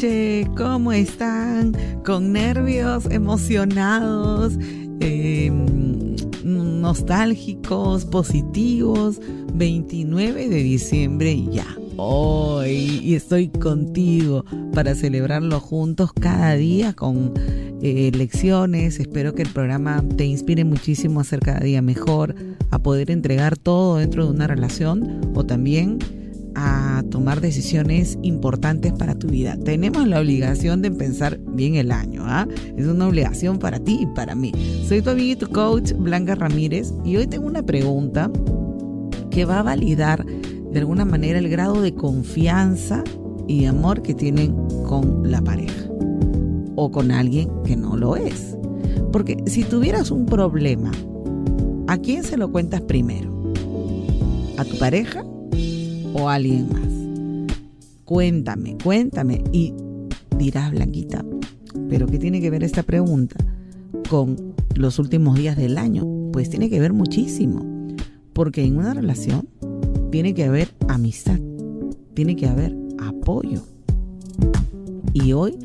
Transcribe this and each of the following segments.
Noches, ¿cómo están? ¿Con nervios, emocionados, eh, nostálgicos, positivos? 29 de diciembre y ya. Hoy y estoy contigo para celebrarlo juntos cada día con eh, lecciones. Espero que el programa te inspire muchísimo a ser cada día mejor, a poder entregar todo dentro de una relación o también a tomar decisiones importantes para tu vida. Tenemos la obligación de pensar bien el año, ¿ah? Es una obligación para ti y para mí. Soy tu amiga y tu coach, Blanca Ramírez, y hoy tengo una pregunta que va a validar de alguna manera el grado de confianza y amor que tienen con la pareja o con alguien que no lo es. Porque si tuvieras un problema, ¿a quién se lo cuentas primero? ¿A tu pareja o alguien más? Cuéntame, cuéntame. Y dirás, Blanquita, ¿pero qué tiene que ver esta pregunta con los últimos días del año? Pues tiene que ver muchísimo. Porque en una relación tiene que haber amistad, tiene que haber apoyo. Y hoy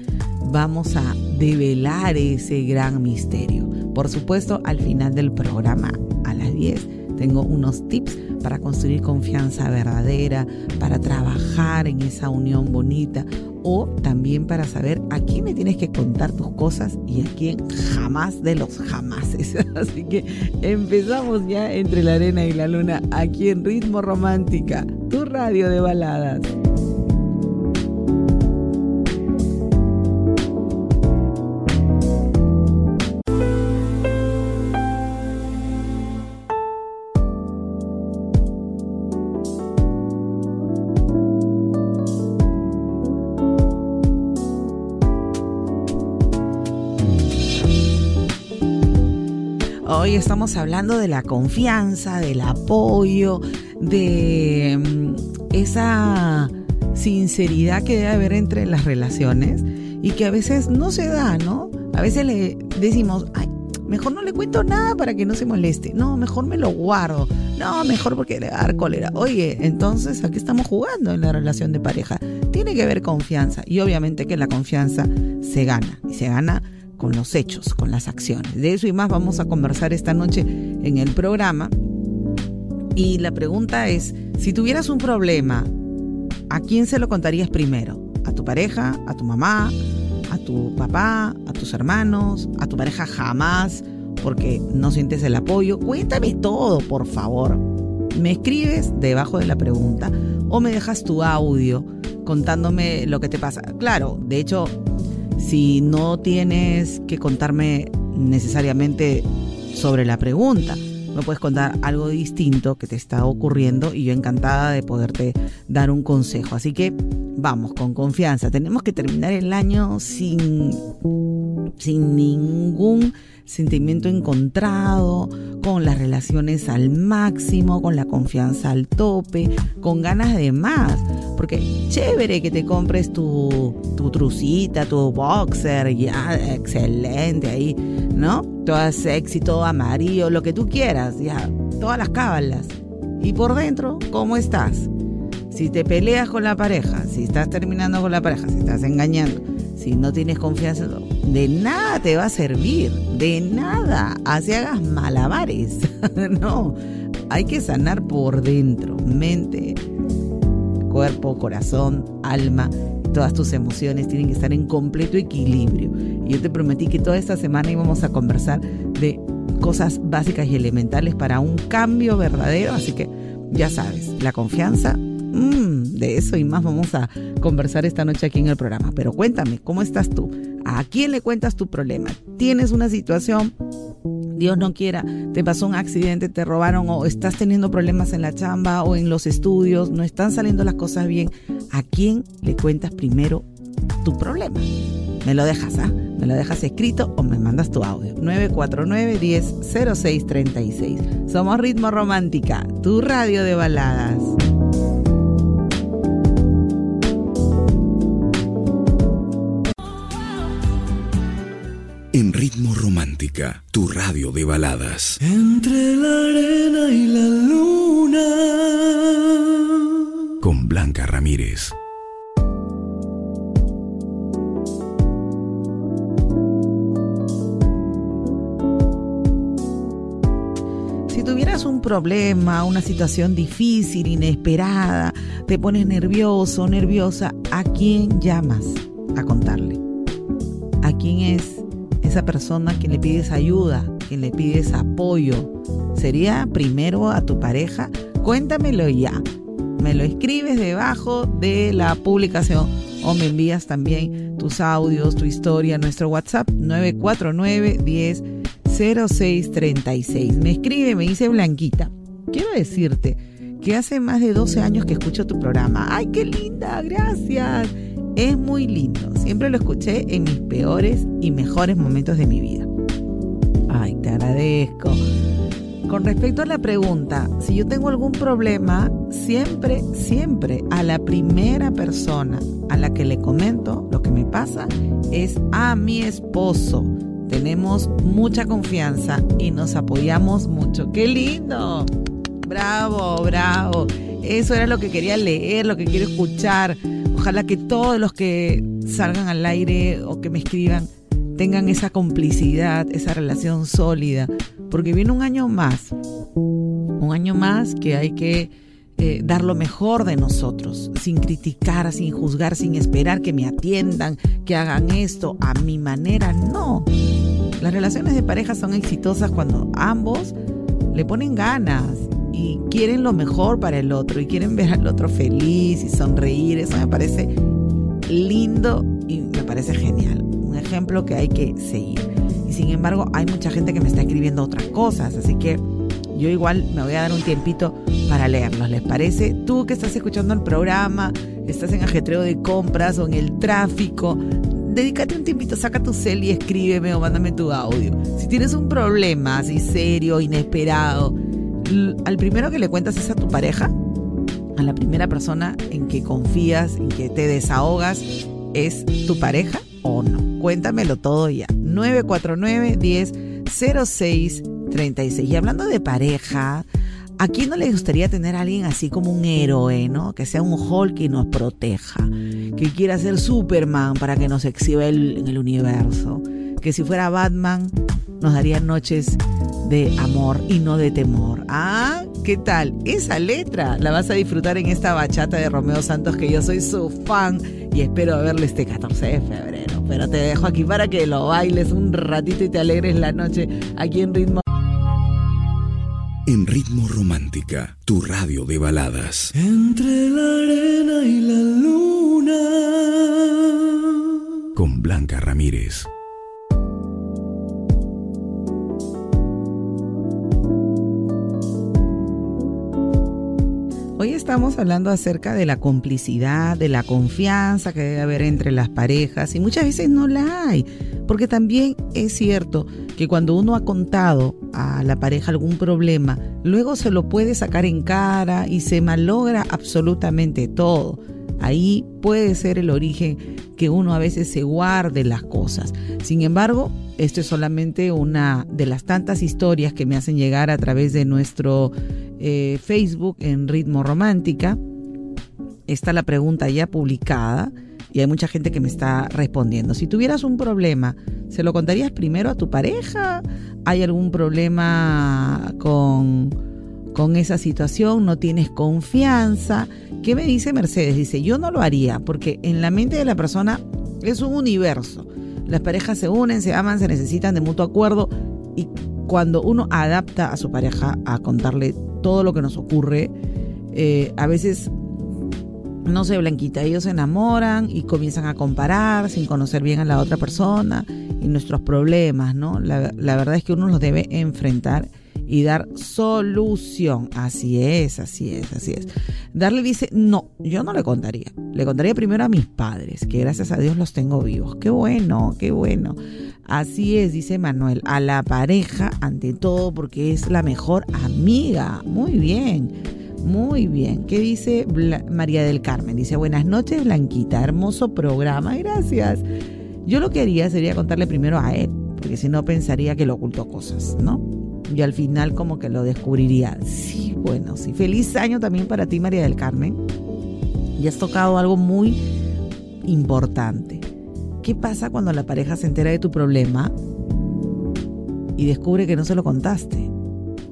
vamos a develar ese gran misterio. Por supuesto, al final del programa, a las 10, tengo unos tips para construir confianza verdadera, para trabajar en esa unión bonita o también para saber a quién le tienes que contar tus cosas y a quién jamás de los jamases. Así que empezamos ya entre la arena y la luna aquí en Ritmo Romántica, tu radio de baladas. Estamos hablando de la confianza, del apoyo, de mm, esa sinceridad que debe haber entre las relaciones y que a veces no se da, ¿no? A veces le decimos, ay, mejor no le cuento nada para que no se moleste. No, mejor me lo guardo. No, mejor porque le va a dar cólera. Oye, entonces aquí estamos jugando en la relación de pareja. Tiene que haber confianza y obviamente que la confianza se gana y se gana con los hechos, con las acciones. De eso y más vamos a conversar esta noche en el programa. Y la pregunta es, si tuvieras un problema, ¿a quién se lo contarías primero? ¿A tu pareja? ¿A tu mamá? ¿A tu papá? ¿A tus hermanos? ¿A tu pareja jamás? Porque no sientes el apoyo. Cuéntame todo, por favor. Me escribes debajo de la pregunta o me dejas tu audio contándome lo que te pasa. Claro, de hecho, si no tienes que contarme necesariamente sobre la pregunta. Me puedes contar algo distinto que te está ocurriendo y yo encantada de poderte dar un consejo. Así que vamos, con confianza. Tenemos que terminar el año sin, sin ningún sentimiento encontrado, con las relaciones al máximo, con la confianza al tope, con ganas de más. Porque chévere que te compres tu, tu trucita, tu boxer, ya, excelente ahí, ¿no? Todo sexy, todo amarillo, lo que tú quieras, ya, todas las cábalas. Y por dentro, ¿cómo estás? Si te peleas con la pareja, si estás terminando con la pareja, si estás engañando, si no tienes confianza, de nada te va a servir, de nada. Así hagas malabares. no, hay que sanar por dentro, mente, cuerpo, corazón, alma. Todas tus emociones tienen que estar en completo equilibrio. Y yo te prometí que toda esta semana íbamos a conversar de cosas básicas y elementales para un cambio verdadero. Así que ya sabes, la confianza Mm, de eso y más vamos a conversar esta noche aquí en el programa. Pero cuéntame, ¿cómo estás tú? ¿A quién le cuentas tu problema? ¿Tienes una situación Dios no quiera, te pasó un accidente, te robaron o estás teniendo problemas en la chamba o en los estudios, no están saliendo las cosas bien, ¿a quién le cuentas primero tu problema? Me lo dejas, ¿ah? Me lo dejas escrito o me mandas tu audio. 949 10 36 Somos Ritmo Romántica, tu radio de baladas. En Ritmo Romántica, tu radio de baladas. Entre la arena y la luna. Con Blanca Ramírez. Si tuvieras un problema, una situación difícil, inesperada, te pones nervioso, nerviosa, ¿a quién llamas a contarle? ¿A quién es esa persona que le pides ayuda, que le pides apoyo, sería primero a tu pareja? Cuéntamelo ya. Me lo escribes debajo de la publicación o me envías también tus audios, tu historia a nuestro WhatsApp 949 10 0636. Me escribe, me dice Blanquita. Quiero decirte que hace más de 12 años que escucho tu programa. ¡Ay, qué linda! Gracias. Es muy lindo. Siempre lo escuché en mis peores y mejores momentos de mi vida. Ay, te agradezco. Con respecto a la pregunta, si yo tengo algún problema, siempre, siempre a la primera persona a la que le comento lo que me pasa es a mi esposo. Tenemos mucha confianza y nos apoyamos mucho. ¡Qué lindo! Bravo, bravo. Eso era lo que quería leer, lo que quiero escuchar. Ojalá que todos los que salgan al aire o que me escriban tengan esa complicidad, esa relación sólida, porque viene un año más, un año más que hay que eh, dar lo mejor de nosotros, sin criticar, sin juzgar, sin esperar que me atiendan, que hagan esto a mi manera, no. Las relaciones de pareja son exitosas cuando ambos le ponen ganas y quieren lo mejor para el otro y quieren ver al otro feliz y sonreír. Eso me parece lindo y me parece genial. Un ejemplo que hay que seguir. Y sin embargo, hay mucha gente que me está escribiendo otras cosas, así que yo igual me voy a dar un tiempito para leerlos. ¿Les parece? Tú que estás escuchando el programa, estás en ajetreo de compras o en el tráfico, dedícate un tiempito, saca tu cel y escríbeme o mándame tu audio. Si tienes un problema así serio, inesperado, al primero que le cuentas es a tu pareja, a la primera persona en que confías, en que te desahogas, es tu pareja o no. Cuéntamelo todo ya. 949 10 06 36. Y hablando de pareja, ¿a quién no le gustaría tener a alguien así como un héroe, ¿no? Que sea un Hulk y nos proteja, que quiera ser Superman para que nos exhiba en el universo, que si fuera Batman nos daría noches de amor y no de temor. Ah, ¿qué tal? Esa letra la vas a disfrutar en esta bachata de Romeo Santos que yo soy su fan y espero verle este 14 de febrero. Pero te dejo aquí para que lo bailes un ratito y te alegres la noche aquí en Ritmo. En Ritmo Romántica, tu radio de baladas. Entre la arena y la luna. Con Blanca Ramírez. Estamos hablando acerca de la complicidad, de la confianza que debe haber entre las parejas y muchas veces no la hay, porque también es cierto que cuando uno ha contado a la pareja algún problema, luego se lo puede sacar en cara y se malogra absolutamente todo. Ahí puede ser el origen que uno a veces se guarde las cosas. Sin embargo, esto es solamente una de las tantas historias que me hacen llegar a través de nuestro eh, Facebook en Ritmo Romántica. Está la pregunta ya publicada y hay mucha gente que me está respondiendo. Si tuvieras un problema, ¿se lo contarías primero a tu pareja? ¿Hay algún problema con, con esa situación? ¿No tienes confianza? ¿Qué me dice Mercedes? Dice, yo no lo haría porque en la mente de la persona es un universo. Las parejas se unen, se aman, se necesitan de mutuo acuerdo y cuando uno adapta a su pareja a contarle todo lo que nos ocurre, eh, a veces, no sé, Blanquita, ellos se enamoran y comienzan a comparar sin conocer bien a la otra persona y nuestros problemas, ¿no? La, la verdad es que uno los debe enfrentar y dar solución. Así es, así es, así es. Darle dice, no, yo no le contaría. Le contaría primero a mis padres, que gracias a Dios los tengo vivos. Qué bueno, qué bueno. Así es, dice Manuel, a la pareja ante todo porque es la mejor amiga. Muy bien. Muy bien. ¿Qué dice María del Carmen? Dice, buenas noches, Blanquita. Hermoso programa. Gracias. Yo lo que haría sería contarle primero a él, porque si no pensaría que le ocultó cosas, ¿no? Y al final como que lo descubriría. Sí, bueno, sí. Feliz año también para ti, María del Carmen. Y has tocado algo muy importante. ¿Qué pasa cuando la pareja se entera de tu problema y descubre que no se lo contaste?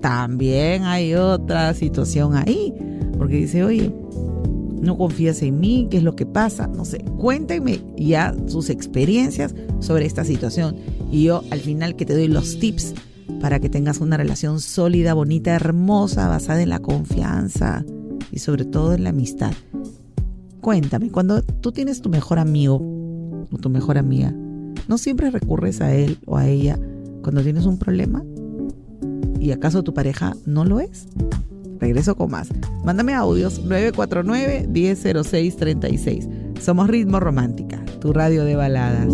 También hay otra situación ahí, porque dice, oye, no confías en mí, ¿qué es lo que pasa? No sé, cuéntenme ya sus experiencias sobre esta situación y yo al final que te doy los tips para que tengas una relación sólida, bonita, hermosa, basada en la confianza y sobre todo en la amistad. Cuéntame, cuando tú tienes tu mejor amigo o tu mejor amiga, ¿no siempre recurres a él o a ella cuando tienes un problema? ¿Y acaso tu pareja no lo es? Regreso con más. Mándame audios 949-100636. Somos Ritmo Romántica, tu radio de baladas.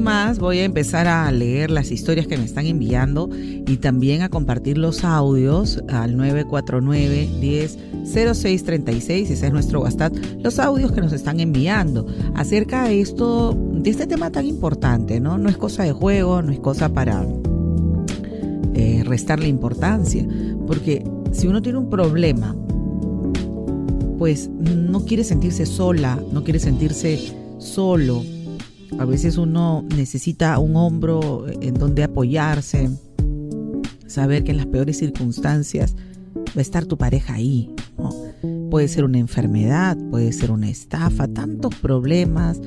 Más voy a empezar a leer las historias que me están enviando y también a compartir los audios al 949 10 0636, ese es nuestro WhatsApp, los audios que nos están enviando acerca de esto, de este tema tan importante, ¿no? No es cosa de juego, no es cosa para eh, restarle importancia, porque si uno tiene un problema, pues no quiere sentirse sola, no quiere sentirse solo, a veces uno necesita un hombro en donde apoyarse, saber que en las peores circunstancias va a estar tu pareja ahí. Puede ser una enfermedad, puede ser una estafa, tantos problemas,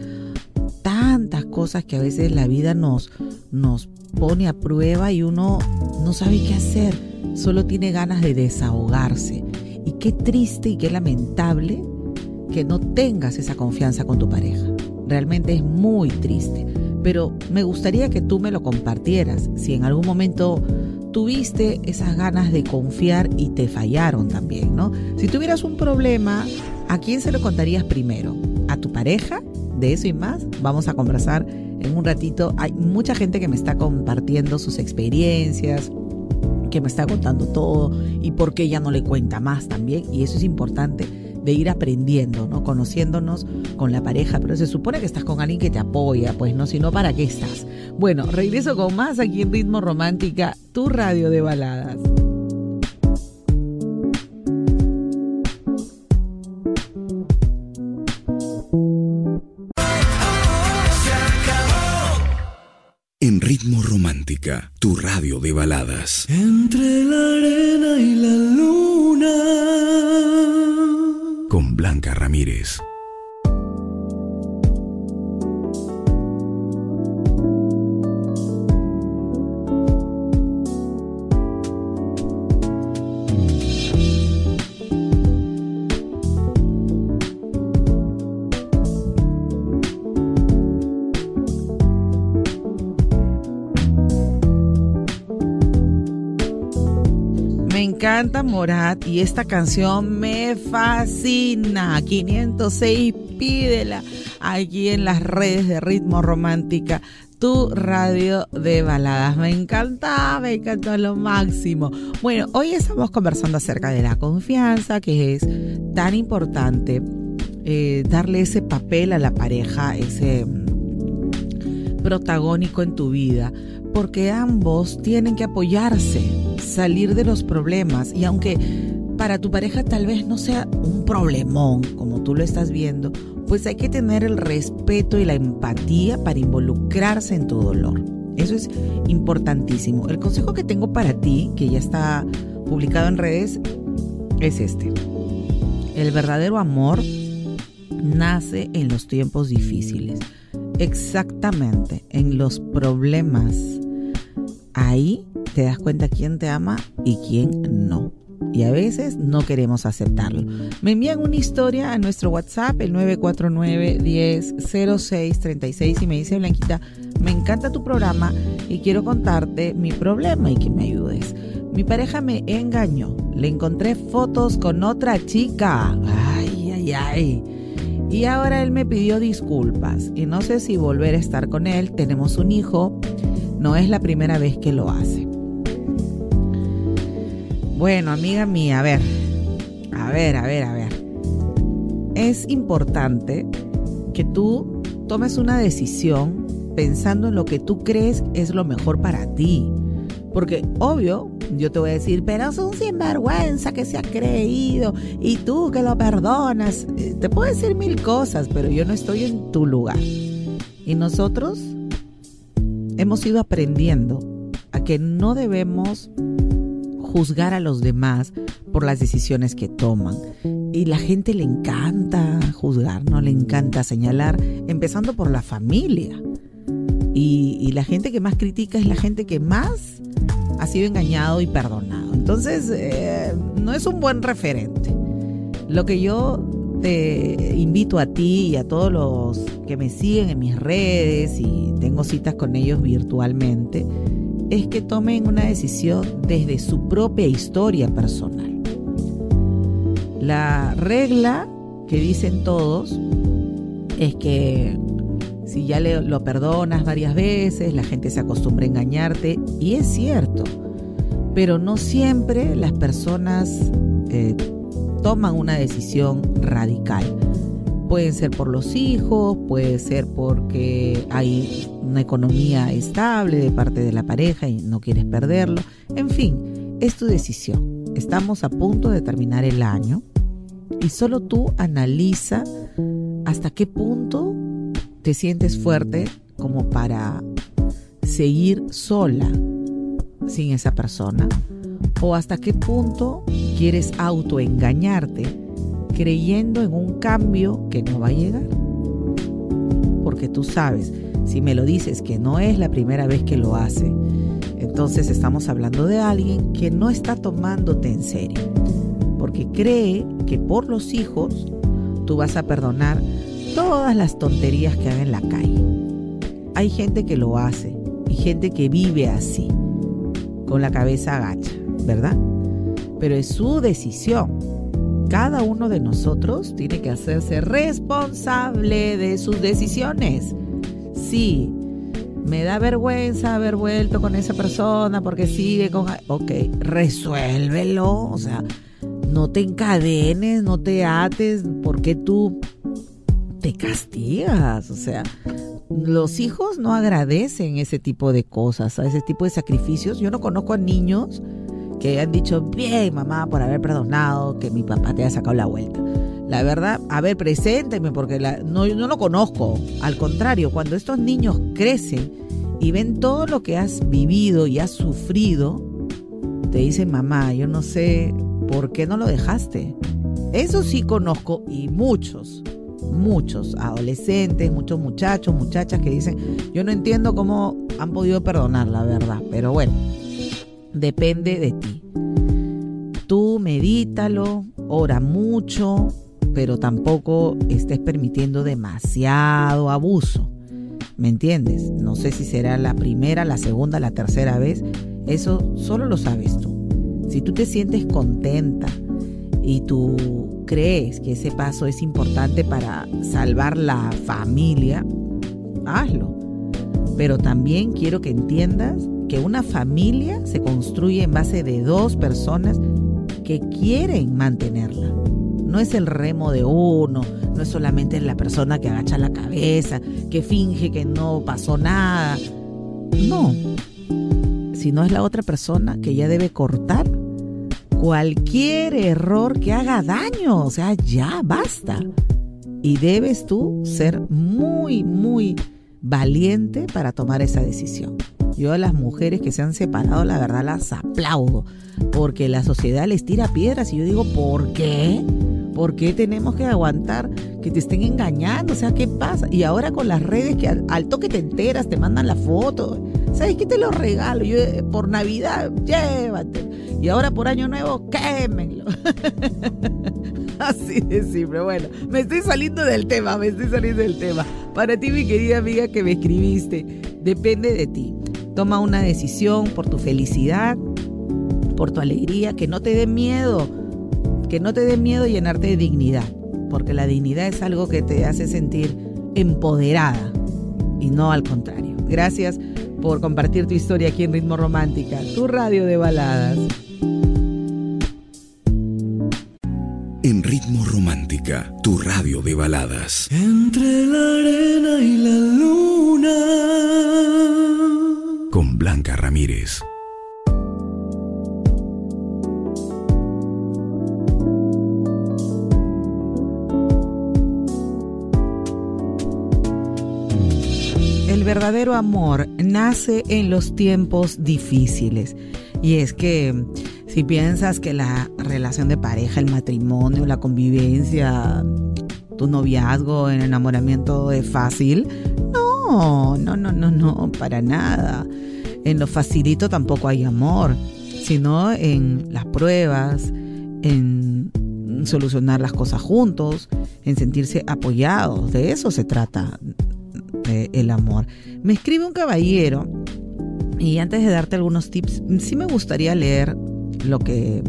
tantas cosas que a veces la vida nos, nos pone a prueba y uno no sabe qué hacer, solo tiene ganas de desahogarse. Y qué triste y qué lamentable que no tengas esa confianza con tu pareja. Realmente es muy triste, pero me gustaría que tú me lo compartieras si en algún momento tuviste esas ganas de confiar y te fallaron también, ¿no? Si tuvieras un problema, ¿a quién se lo contarías primero? ¿A tu pareja? De eso y más vamos a conversar en un ratito. Hay mucha gente que me está compartiendo sus experiencias, que me está contando todo y por qué ella no le cuenta más también. Y eso es importante de ir aprendiendo, ¿no? Conociéndonos con la pareja, pero se supone que estás con alguien que te apoya, pues no, si no, ¿para qué estás? Bueno, regreso con más aquí en Ritmo Romántica, tu radio de baladas. En Ritmo Romántica, tu radio de baladas. Entre la arena y la luna con Blanca Ramírez. Encanta Morat y esta canción me fascina. 506, pídela aquí en las redes de Ritmo Romántica, tu radio de baladas. Me encanta, me encanta lo máximo. Bueno, hoy estamos conversando acerca de la confianza, que es tan importante eh, darle ese papel a la pareja, ese mm, protagónico en tu vida, porque ambos tienen que apoyarse, salir de los problemas y aunque para tu pareja tal vez no sea un problemón como tú lo estás viendo, pues hay que tener el respeto y la empatía para involucrarse en tu dolor. Eso es importantísimo. El consejo que tengo para ti, que ya está publicado en redes, es este. El verdadero amor nace en los tiempos difíciles. Exactamente, en los problemas. Ahí te das cuenta quién te ama y quién no y a veces no queremos aceptarlo. Me envían una historia a nuestro WhatsApp, el 949-100636 y me dice Blanquita, me encanta tu programa y quiero contarte mi problema y que me ayudes. Mi pareja me engañó, le encontré fotos con otra chica. Ay, ay, ay. Y ahora él me pidió disculpas y no sé si volver a estar con él. Tenemos un hijo, no es la primera vez que lo hace. Bueno, amiga mía, a ver, a ver, a ver, a ver. Es importante que tú tomes una decisión pensando en lo que tú crees es lo mejor para ti. Porque obvio, yo te voy a decir, pero es un sinvergüenza que se ha creído y tú que lo perdonas. Eh, te puedo decir mil cosas, pero yo no estoy en tu lugar. Y nosotros hemos ido aprendiendo a que no debemos juzgar a los demás por las decisiones que toman. Y la gente le encanta juzgar, ¿no? Le encanta señalar, empezando por la familia. Y, la gente que más critica es la gente que más ha sido engañado y perdonado. Entonces, eh, no es un buen referente. Lo que yo te invito a ti y a todos los que me siguen en mis redes y tengo citas con ellos virtualmente, es que tomen una decisión desde su propia historia personal. La regla que dicen todos es que si ya le, lo perdonas varias veces, la gente se acostumbra a engañarte, y es cierto, pero no siempre las personas eh, toman una decisión radical. Pueden ser por los hijos, puede ser porque hay una economía estable de parte de la pareja y no quieres perderlo. En fin, es tu decisión. Estamos a punto de terminar el año y solo tú analiza hasta qué punto te sientes fuerte como para seguir sola sin esa persona o hasta qué punto quieres autoengañarte creyendo en un cambio que no va a llegar. Porque tú sabes, si me lo dices que no es la primera vez que lo hace, entonces estamos hablando de alguien que no está tomándote en serio. Porque cree que por los hijos tú vas a perdonar todas las tonterías que haga en la calle. Hay gente que lo hace y gente que vive así, con la cabeza agacha, ¿verdad? Pero es su decisión cada uno de nosotros tiene que hacerse responsable de sus decisiones. Sí, me da vergüenza haber vuelto con esa persona porque sigue con... Ok, resuélvelo. O sea, no te encadenes, no te ates, porque tú te castigas. O sea, los hijos no agradecen ese tipo de cosas, ese tipo de sacrificios. Yo no conozco a niños que han dicho, bien mamá, por haber perdonado, que mi papá te haya sacado la vuelta. La verdad, a ver, presénteme, porque no, no lo conozco. Al contrario, cuando estos niños crecen y ven todo lo que has vivido y has sufrido, te dicen, mamá, yo no sé por qué no lo dejaste. Eso sí conozco y muchos, muchos adolescentes, muchos muchachos, muchachas que dicen, yo no entiendo cómo han podido perdonar, la verdad, pero bueno depende de ti. Tú medítalo, ora mucho, pero tampoco estés permitiendo demasiado abuso. ¿Me entiendes? No sé si será la primera, la segunda, la tercera vez. Eso solo lo sabes tú. Si tú te sientes contenta y tú crees que ese paso es importante para salvar la familia, hazlo. Pero también quiero que entiendas que una familia se construye en base de dos personas que quieren mantenerla. No es el remo de uno, no es solamente la persona que agacha la cabeza, que finge que no pasó nada. No, sino es la otra persona que ya debe cortar cualquier error que haga daño. O sea, ya basta. Y debes tú ser muy, muy valiente para tomar esa decisión. Yo a las mujeres que se han separado, la verdad las aplaudo, porque la sociedad les tira piedras y yo digo, ¿por qué? ¿Por qué tenemos que aguantar que te estén engañando? O sea, ¿qué pasa? Y ahora con las redes que al, toque te enteras, te mandan la foto. ¿Sabes qué te lo regalo? Yo eh, por Navidad, llévate. Y ahora por Año Nuevo, quémenlo. Así de simple. Bueno, me estoy saliendo del tema, me estoy saliendo del tema. Para ti, mi querida amiga que me escribiste, depende de ti. Toma una decisión por tu felicidad, por tu alegría, que no te dé miedo, que no te dé miedo llenarte de dignidad, porque la dignidad es algo que te hace sentir empoderada y no al contrario. Gracias por compartir tu historia aquí en Ritmo Romántica, tu radio de baladas. En Ritmo Romántica, tu radio de baladas. Entre la arena y la luna. Con Blanca Ramírez. Verdadero amor nace en los tiempos difíciles. Y es que si piensas que la relación de pareja, el matrimonio, la convivencia, tu noviazgo, el enamoramiento es fácil, no, no, no, no, no, para nada. En lo facilito tampoco hay amor, sino en las pruebas, en solucionar las cosas juntos, en sentirse apoyados. De eso se trata el amor. Me escribe un caballero y antes de darte algunos tips, sí me gustaría leer lo que,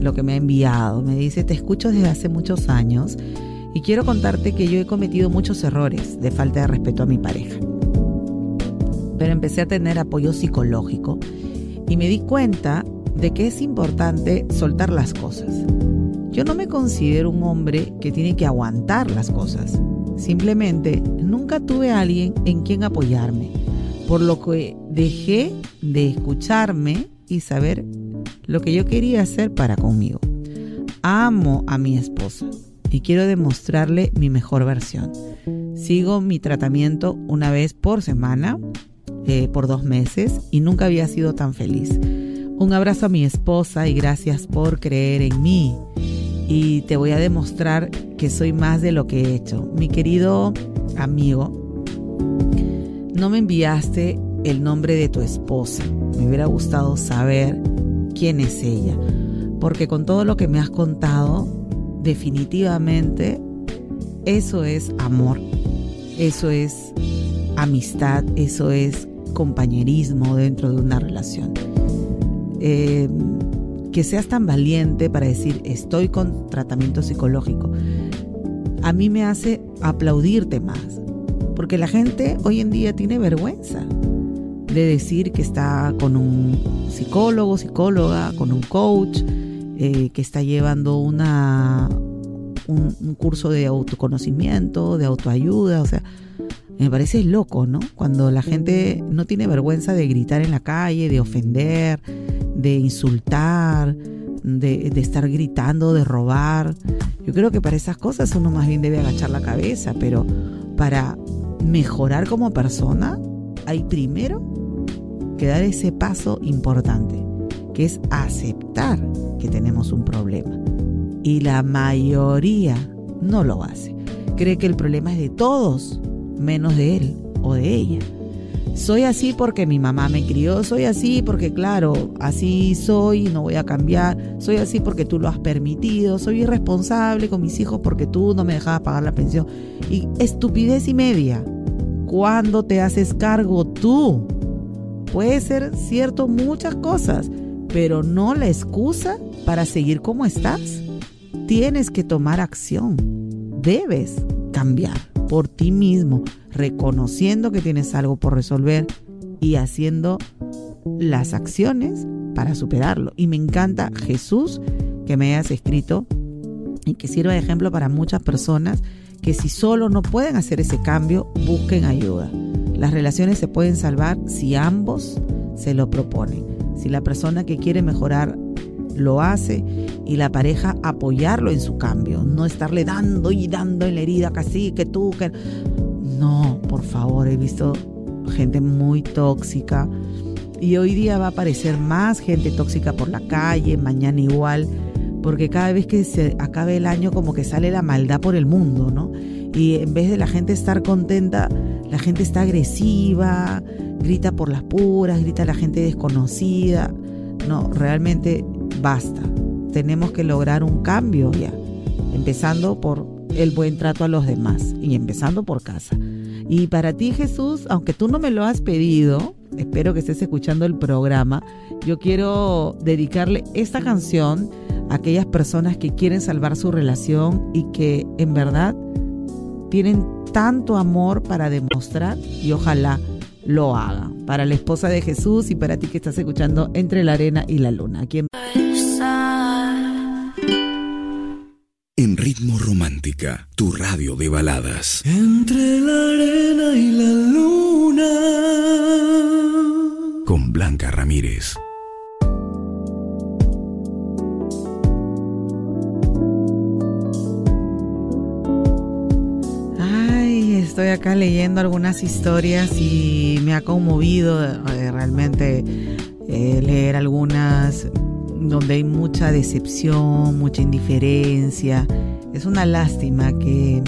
lo que me ha enviado. Me dice, te escucho desde hace muchos años y quiero contarte que yo he cometido muchos errores de falta de respeto a mi pareja. Pero empecé a tener apoyo psicológico y me di cuenta de que es importante soltar las cosas. Yo no me considero un hombre que tiene que aguantar las cosas. Simplemente nunca tuve a alguien en quien apoyarme, por lo que dejé de escucharme y saber lo que yo quería hacer para conmigo. Amo a mi esposa y quiero demostrarle mi mejor versión. Sigo mi tratamiento una vez por semana, eh, por dos meses, y nunca había sido tan feliz. Un abrazo a mi esposa y gracias por creer en mí. Y te voy a demostrar que soy más de lo que he hecho. Mi querido amigo, no me enviaste el nombre de tu esposa. Me hubiera gustado saber quién es ella. Porque con todo lo que me has contado, definitivamente eso es amor. Eso es amistad. Eso es compañerismo dentro de una relación. Eh, que seas tan valiente para decir estoy con tratamiento psicológico, a mí me hace aplaudirte más. Porque la gente hoy en día tiene vergüenza de decir que está con un psicólogo, psicóloga, con un coach, eh, que está llevando una, un, un, curso de autoconocimiento, de autoayuda. O sea, me parece loco, ¿no? Cuando la gente no tiene vergüenza de gritar en la calle, de ofender, de insultar, de, de, estar gritando, de robar. Yo creo que para esas cosas uno más bien debe agachar la cabeza, pero para mejorar como persona hay primero que dar ese paso importante, que es aceptar que tenemos un problema. Y la mayoría no lo hace. Cree que el problema es de todos, menos de él o de ella soy así porque mi mamá me crió, soy así porque claro, así soy no voy a cambiar, soy así porque tú lo has permitido, soy irresponsable con mis hijos porque tú no me dejabas pagar la pensión. Y estupidez y media. ¿Cuándo te haces cargo tú? Puede ser cierto muchas cosas, pero no la excusa para seguir como estás. Tienes que tomar acción. Debes cambiar por ti mismo, reconociendo que tienes algo por resolver y haciendo las acciones para superarlo. Y me encanta Jesús que me hayas escrito y que sirva de ejemplo para muchas personas que si solo no pueden hacer ese cambio, busquen ayuda. Las relaciones se pueden salvar si ambos se lo proponen. Si la persona que quiere mejorar lo hace y la pareja apoyarlo en su cambio, no estarle dando y dando en la herida casi que tú que no, por favor, he visto gente muy tóxica y hoy día va a aparecer más gente tóxica por la calle, mañana igual, porque cada vez que se acabe el año como que sale la maldad por el mundo, ¿no? Y en vez de la gente estar contenta, la gente está agresiva, grita por las puras, grita a la gente desconocida. No, realmente basta. Tenemos que lograr un cambio ya, empezando por el buen trato a los demás y empezando por casa. Y para ti Jesús, aunque tú no me lo has pedido, espero que estés escuchando el programa, yo quiero dedicarle esta canción a aquellas personas que quieren salvar su relación y que en verdad tienen tanto amor para demostrar y ojalá lo hagan. Para la esposa de Jesús y para ti que estás escuchando Entre la Arena y la Luna. Ritmo Romántica, tu radio de baladas. Entre la arena y la luna. Con Blanca Ramírez. Ay, estoy acá leyendo algunas historias y me ha conmovido eh, realmente eh, leer algunas donde hay mucha decepción, mucha indiferencia. Es una lástima que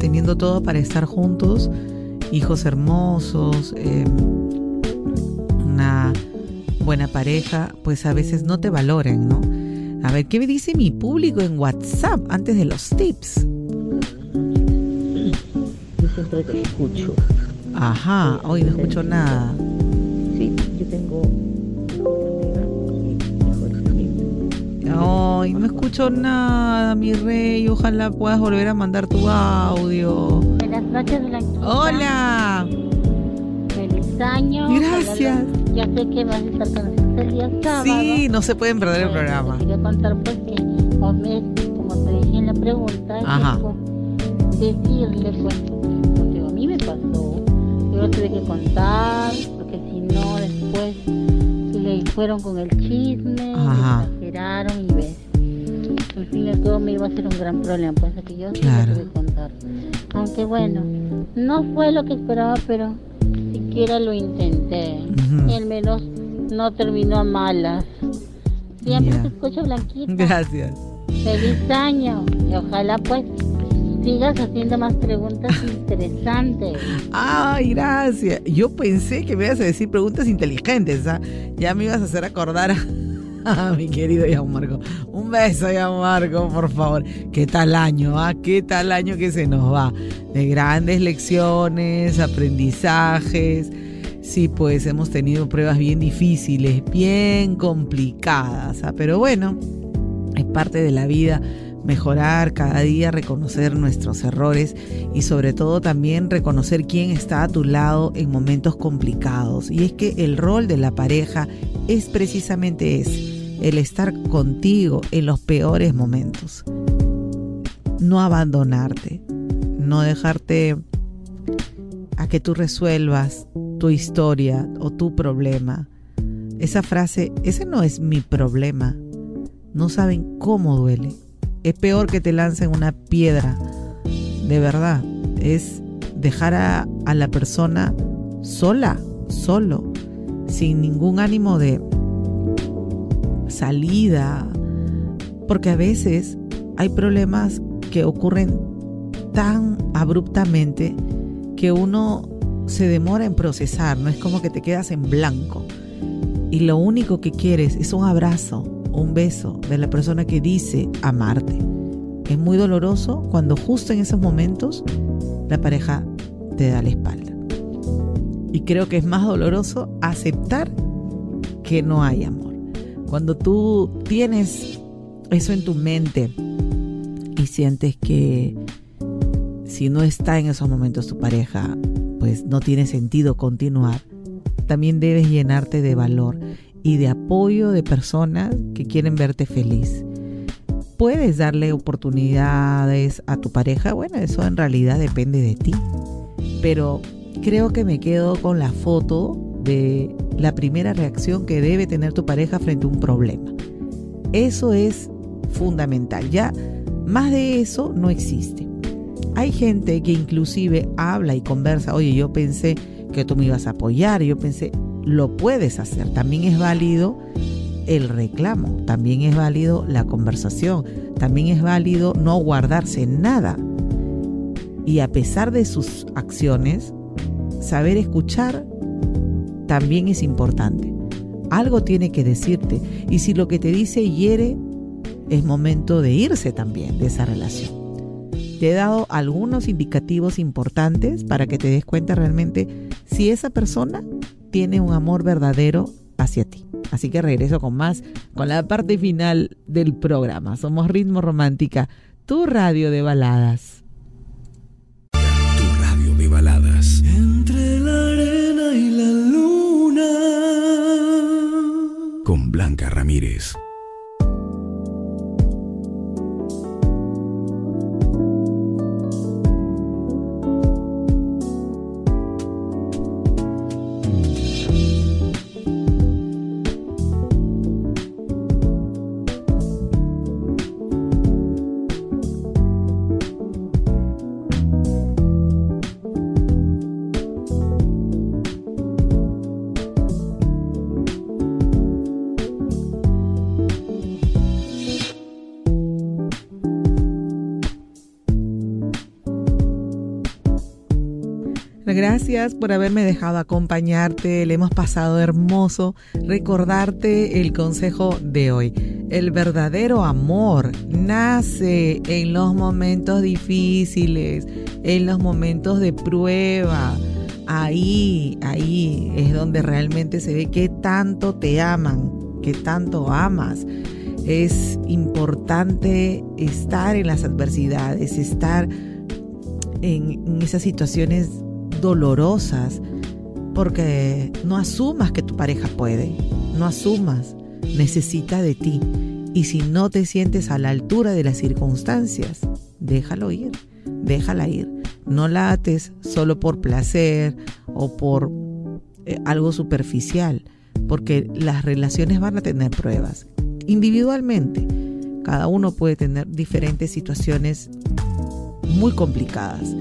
teniendo todo para estar juntos, hijos hermosos, em, una buena pareja, pues a veces no te valoren, ¿no? A ver, ¿qué me dice mi público en WhatsApp antes de los tips? Yo siempre te escucho. Ajá, hoy no escucho nada. Sí, yo tengo Ay, no escucho nada, mi rey. Ojalá puedas volver a mandar tu audio. Buenas noches, Blanquita. Hola. Feliz año. Gracias. Ya sé que vas a estar con nosotros el día sábado. Sí, no se pueden perder el programa. Te quería contar pues que, como te dije en la pregunta, que, Ajá. pues, decirle pues, porque a mí me pasó, yo lo tuve que contar, porque si no después fueron con el chisme, Ajá. exageraron y ves. Al fin y al cabo me iba a ser un gran problema, pues así que yo Claro. tuve que contar. Aunque bueno, no fue lo que esperaba, pero siquiera lo intenté. Y al menos no terminó a malas. Siempre Ya. te escucho blanquita. Gracias. Feliz año. Y ojalá pues sigas haciendo más preguntas interesantes. Ay, gracias. Yo pensé que me ibas a decir preguntas inteligentes. ¿ah? Ya me ibas a hacer acordar a, mi querido Marco. Un beso, Marco, por favor. ¿Qué tal año? Ah? ¿Qué tal año que se nos va? De grandes lecciones, aprendizajes. Sí, pues hemos tenido pruebas bien difíciles, bien complicadas. ¿ah? Pero bueno, es parte de la vida mejorar cada día, reconocer nuestros errores y sobre todo también reconocer quién está a tu lado en momentos complicados. Y es que el rol de la pareja es precisamente ese, el estar contigo en los peores momentos. No abandonarte, no dejarte a que tú resuelvas tu historia o tu problema. Esa frase, ese no es mi problema. No saben cómo duele. Es peor que te lancen una piedra. De verdad. Es dejar a, la persona sola, solo, sin ningún ánimo de salida. Porque a veces hay problemas que ocurren tan abruptamente que uno se demora en procesar, no es como que te quedas en blanco. Y lo único que quieres es un abrazo, un beso de la persona que dice amarte. Es muy doloroso cuando justo en esos momentos la pareja te da la espalda. Y creo que es más doloroso aceptar que no hay amor. Cuando tú tienes eso en tu mente y sientes que si no está en esos momentos tu pareja, pues no tiene sentido continuar. También debes llenarte de valor y de apoyo de personas que quieren verte feliz. ¿Puedes darle oportunidades a tu pareja? Bueno, eso en realidad depende de ti. Pero creo que me quedo con la foto de la primera reacción que debe tener tu pareja frente a un problema. Eso es fundamental. Ya más de eso no existe. Hay gente que inclusive habla y conversa, oye, yo pensé que tú me ibas a apoyar, yo pensé, lo puedes hacer. También es válido el reclamo, también es válido la conversación, también es válido no guardarse nada. Y a pesar de sus acciones, saber escuchar también es importante. Algo tiene que decirte y si lo que te dice hiere, es momento de irse también de esa relación. Te he dado algunos indicativos importantes para que te des cuenta realmente si esa persona tiene un amor verdadero hacia ti. Así que regreso con más, con la parte final del programa. Somos Ritmo Romántica, tu radio de baladas. Tu radio de baladas. Entre la arena y la luna. Con Blanca Ramírez. Gracias por haberme dejado acompañarte. Le hemos pasado hermoso recordarte el consejo de hoy. El verdadero amor nace en los momentos difíciles, en los momentos de prueba. Ahí, ahí es donde realmente se ve que tanto te aman, que tanto amas. Es importante estar en las adversidades, estar en, esas situaciones dolorosas porque no asumas que tu pareja puede, no asumas, necesita de ti. Y si no te sientes a la altura de las circunstancias, déjalo ir, déjala ir. No la ates solo por placer o por eh, algo superficial, porque las relaciones van a tener pruebas. Individualmente, cada uno puede tener diferentes situaciones muy complicadas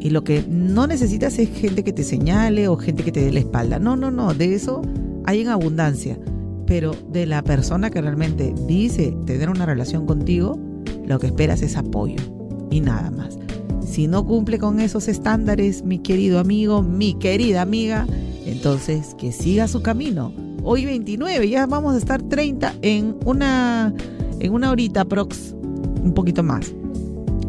y lo que no necesitas es gente que te señale o gente que te dé la espalda. No, no, no, de eso hay en abundancia. Pero de la persona que realmente dice tener una relación contigo, lo que esperas es apoyo y nada más. Si no cumple con esos estándares, mi querido amigo, mi querida amiga, entonces que siga su camino. Hoy 29, ya vamos a estar 30 en una, en una horita prox, un poquito más.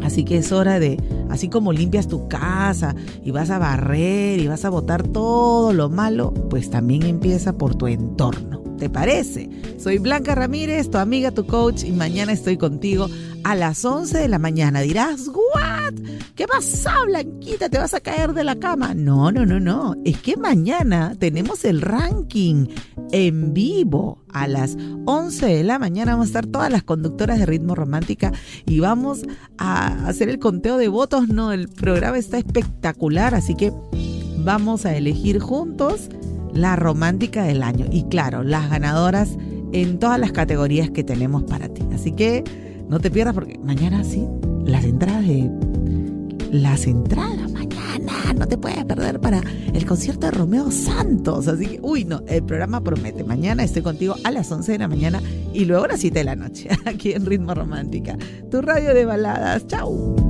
Así que es hora de Así como limpias tu casa y vas a barrer y vas a botar todo lo malo, pues también empieza por tu entorno. ¿Te parece? Soy Blanca Ramírez, tu amiga, tu coach, y mañana estoy contigo a las 11 de la mañana. Dirás, ¿what? ¿Qué pasa, Blanquita? ¿Te vas a caer de la cama? No, no, no, no. Es que mañana tenemos el ranking en vivo a las 11 de la mañana. Vamos a estar todas las conductoras de ritmo romántica y vamos a hacer el conteo de votos. No, el programa está espectacular, así que vamos a elegir juntos la romántica del año. Y claro, las ganadoras en todas las categorías que tenemos para ti. Así que no te pierdas porque mañana sí, las entradas de... Las entradas mañana, no te puedes perder para el concierto de Romeo Santos. Así que, uy, no, el programa promete. Mañana estoy contigo a las 11 de la mañana y luego a las 7 de la noche, aquí en Ritmo Romántica. Tu radio de baladas. Chau.